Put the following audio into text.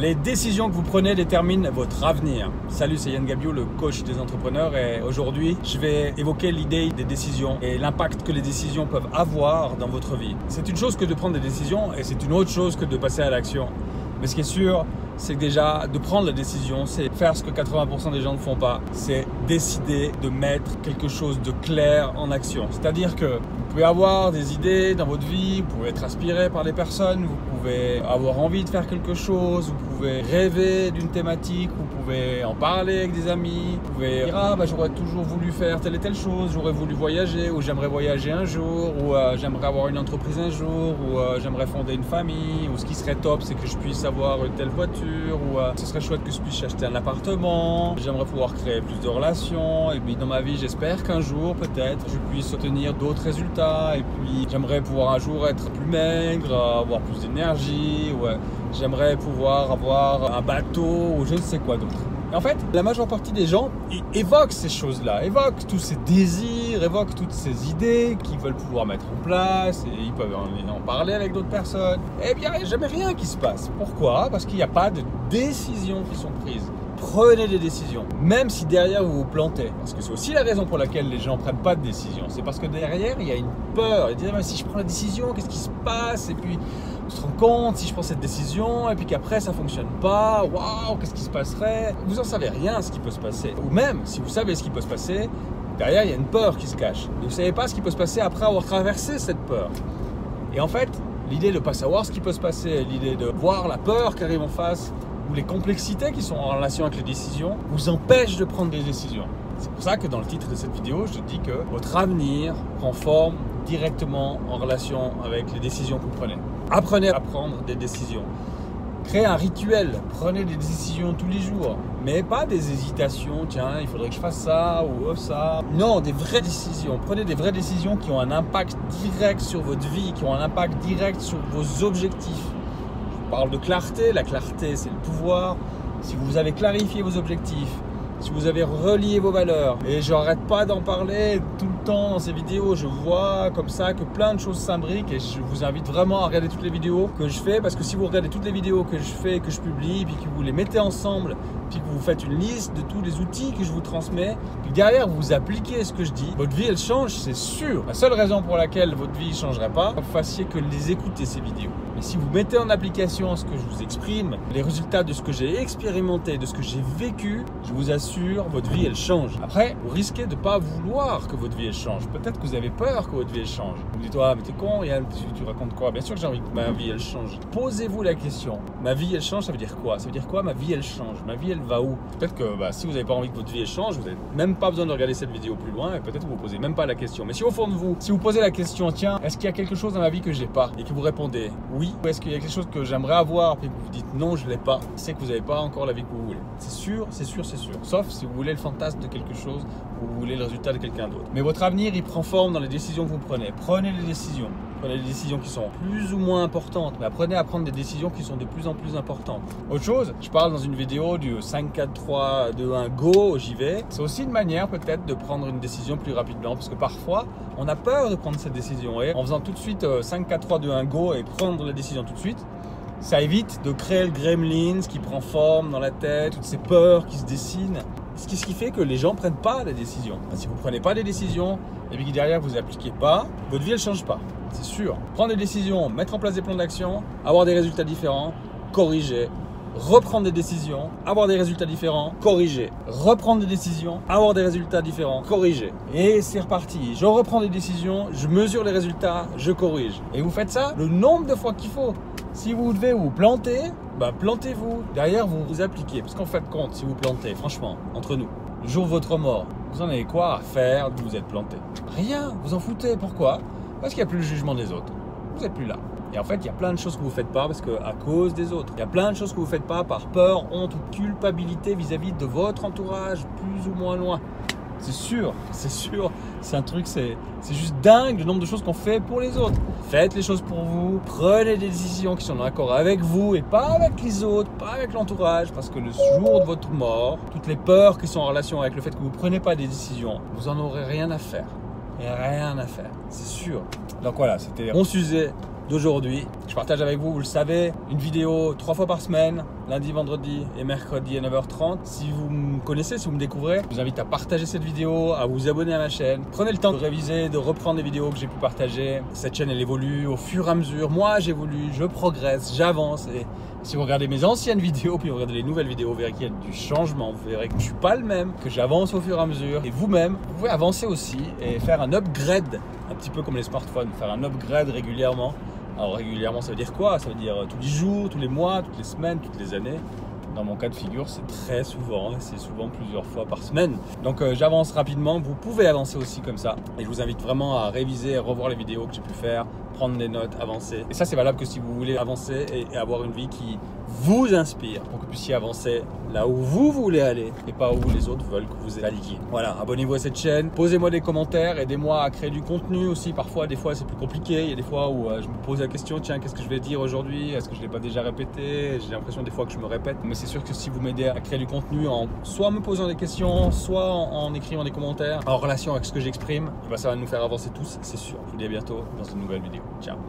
Les décisions que vous prenez déterminent votre avenir. Salut, c'est Yann Gabio, le coach des entrepreneurs et aujourd'hui, je vais évoquer l'idée des décisions et l'impact que les décisions peuvent avoir dans votre vie. C'est une chose que de prendre des décisions et c'est une autre chose que de passer à l'action. Mais ce qui est sûr, c'est déjà de prendre la décision, c'est faire ce que 80% des gens ne font pas, c'est décider de mettre quelque chose de clair en action. C'est-à-dire que vous pouvez avoir des idées dans votre vie, vous pouvez être inspiré par des personnes, vous pouvez avoir envie de faire quelque chose, vous pouvez rêver d'une thématique, en parler avec des amis, vous pouvez dire ah bah j'aurais toujours voulu faire telle et telle chose, j'aurais voulu voyager ou j'aimerais voyager un jour ou euh, j'aimerais avoir une entreprise un jour ou euh, j'aimerais fonder une famille ou ce qui serait top c'est que je puisse avoir une telle voiture ou euh, ce serait chouette que je puisse acheter un appartement. J'aimerais pouvoir créer plus de relations et puis dans ma vie, j'espère qu'un jour peut-être je puisse obtenir d'autres résultats et puis j'aimerais pouvoir un jour être plus maigre, avoir plus d'énergie, ouais. j'aimerais pouvoir avoir un bateau ou je ne sais quoi d'autre. En fait, la majeure partie des gens évoquent ces choses-là, évoquent tous ces désirs, évoquent toutes ces idées qu'ils veulent pouvoir mettre en place et ils peuvent en, parler avec d'autres personnes. Eh bien, il n'y a jamais rien qui se passe. Pourquoi? Parce qu'il n'y a pas de décisions qui sont prises prenez des décisions, même si derrière vous vous plantez. Parce que c'est aussi la raison pour laquelle les gens ne prennent pas de décision. C'est parce que derrière, il y a une peur. Ils disent, mais si je prends la décision, qu'est-ce qui se passe? Et puis, on se rend compte, si je prends cette décision, et puis qu'après, ça ne fonctionne pas, waouh, qu'est-ce qui se passerait? Vous n'en savez rien ce qui peut se passer. Ou même, si vous savez ce qui peut se passer, derrière, il y a une peur qui se cache. Et vous ne savez pas ce qui peut se passer après avoir traversé cette peur. Et en fait, l'idée de ne pas savoir ce qui peut se passer, l'idée de voir la peur qui arrive en face, les complexités qui sont en relation avec les décisions vous empêchent de prendre des décisions. C'est pour ça que dans le titre de cette vidéo, je dis que votre avenir prend forme directement en relation avec les décisions que vous prenez. Apprenez à prendre des décisions. Créez un rituel, prenez des décisions tous les jours, mais pas des hésitations, tiens, il faudrait que je fasse ça ou ça. Non, des vraies décisions. Prenez des vraies décisions qui ont un impact direct sur votre vie, qui ont un impact direct sur vos objectifs parle de clarté. La clarté, c'est le pouvoir. Si vous avez clarifié vos objectifs, si vous avez relié vos valeurs, et j'arrête pas d'en parler tout le temps dans ces vidéos, je vois comme ça que plein de choses s'imbriquent et je vous invite vraiment à regarder toutes les vidéos que je fais parce que si vous regardez toutes les vidéos que je fais, que je publie, puis que vous les mettez ensemble, puis que vous faites une liste de tous les outils que je vous transmets, puis derrière vous appliquez ce que je dis, votre vie elle change, c'est sûr. La seule raison pour laquelle votre vie ne changerait pas, vous fassiez que les écouter ces vidéos. Mais si vous mettez en application ce que je vous exprime, les résultats de ce que j'ai expérimenté, de ce que j'ai vécu, je vous assure, votre vie elle change. Après, vous risquez de ne pas vouloir que votre vie elle change. Peut-être que vous avez peur que votre vie elle change. Vous dites, ah, mais t'es con, Yann, tu, tu racontes quoi? Bien sûr que j'ai envie que ma vie elle change. Posez-vous la question. Ma vie elle change, ça veut dire quoi? Ça veut dire quoi ma vie elle change? Ma vie elle va où? Peut-être que bah, si vous n'avez pas envie que votre vie change, vous n'avez même pas besoin de regarder cette vidéo plus loin et peut-être vous ne posez même pas la question. Mais si au fond de vous, si vous posez la question, tiens, est-ce qu'il y a quelque chose dans ma vie que j'ai pas? Et que vous répondez oui, ou est-ce qu'il y a quelque chose que j'aimerais avoir? Et que vous dites non, je l'ai pas, c'est que vous n'avez pas encore la vie que vous voulez. C'est sûr, c'est sûr, c'est sûr. Sauf si vous voulez le fantasme de quelque chose ou vous voulez le résultat de quelqu'un d'autre. Mais votre avenir, il prend forme dans les décisions que vous prenez. Prenez les décisions. Prenez des décisions qui sont plus ou moins importantes, mais apprenez à prendre des décisions qui sont de plus en plus importantes. Autre chose, je parle dans une vidéo du 5, 4, 3, 2, 1, go, j'y vais. C'est aussi une manière peut-être de prendre une décision plus rapidement, parce que parfois, on a peur de prendre cette décision. Et en faisant tout de suite 5, 4, 3, 2, 1, go et prendre la décision tout de suite, ça évite de créer le gremlins qui prend forme dans la tête, toutes ces peurs qui se dessinent. Ce qui fait que les gens ne prennent pas la décision. Si vous ne prenez pas les décisions et puis derrière vous n'appliquez pas, votre vie ne change pas c'est sûr. Prendre des décisions, mettre en place des plans d'action, avoir des résultats différents, corriger, reprendre des décisions, avoir des résultats différents, corriger, reprendre des décisions, avoir des résultats différents, corriger. Et c'est reparti. Je reprends des décisions, je mesure les résultats, je corrige. Et vous faites ça le nombre de fois qu'il faut. Si vous devez vous planter, bah plantez-vous. Derrière, vous vous appliquez. Parce qu'en fait, compte, si vous plantez, franchement, entre nous, le jour de votre mort, vous en avez quoi à faire de vous être planté? Rien, vous en foutez. Pourquoi? Parce qu'il n'y a plus le jugement des autres. Vous n'êtes plus là. Et en fait, il y a plein de choses que vous ne faites pas parce que à cause des autres. Il y a plein de choses que vous ne faites pas par peur, honte ou culpabilité vis-à-vis de votre entourage, plus ou moins loin. C'est sûr, c'est sûr. C'est un truc, c'est, juste dingue le nombre de choses qu'on fait pour les autres. Faites les choses pour vous, prenez des décisions qui sont en accord avec vous et pas avec les autres, pas avec l'entourage. Parce que le jour de votre mort, toutes les peurs qui sont en relation avec le fait que vous ne prenez pas des décisions, vous en aurez rien à faire rien à faire, c'est sûr. Donc voilà, c'était mon sujet d'aujourd'hui. Je partage avec vous, vous le savez, une vidéo trois fois par semaine. Lundi, vendredi et mercredi à 9h30. Si vous me connaissez, si vous me découvrez, je vous invite à partager cette vidéo, à vous abonner à ma chaîne. Prenez le temps de réviser, de reprendre les vidéos que j'ai pu partager. Cette chaîne, elle évolue au fur et à mesure. Moi, j'évolue, je progresse, j'avance. Et si vous regardez mes anciennes vidéos, puis vous regardez les nouvelles vidéos, vous verrez qu'il y a du changement. Vous verrez que je suis pas le même, que j'avance au fur et à mesure. Et vous-même, vous pouvez avancer aussi et faire un upgrade, un petit peu comme les smartphones, faire un upgrade régulièrement. Alors régulièrement, ça veut dire quoi? Ça veut dire tous les jours, tous les mois, toutes les semaines, toutes les années? Dans mon cas de figure, c'est très souvent, c'est souvent plusieurs fois par semaine. Donc euh, j'avance rapidement, vous pouvez avancer aussi comme ça. Et je vous invite vraiment à réviser, à revoir les vidéos que j'ai pu faire, prendre des notes, avancer. Et ça, c'est valable que si vous voulez avancer et, avoir une vie qui vous inspire pour que vous puissiez avancer là où vous voulez aller et pas où les autres veulent que vous alliez. Voilà, abonnez-vous à cette chaîne, posez-moi des commentaires, aidez-moi à créer du contenu aussi. Parfois, des fois, c'est plus compliqué. Il y a des fois où euh, je me pose la question, tiens, qu'est-ce que je vais dire aujourd'hui? Est-ce que je ne l'ai pas déjà répété? J'ai l'impression des fois que je me répète. Mais c'est sûr que si vous m'aidez à créer du contenu en soit me posant des questions, soit en, écrivant des commentaires en relation avec ce que j'exprime, eh ben, ça va nous faire avancer tous, c'est sûr. Je vous dis à bientôt dans une nouvelle vidéo. Ciao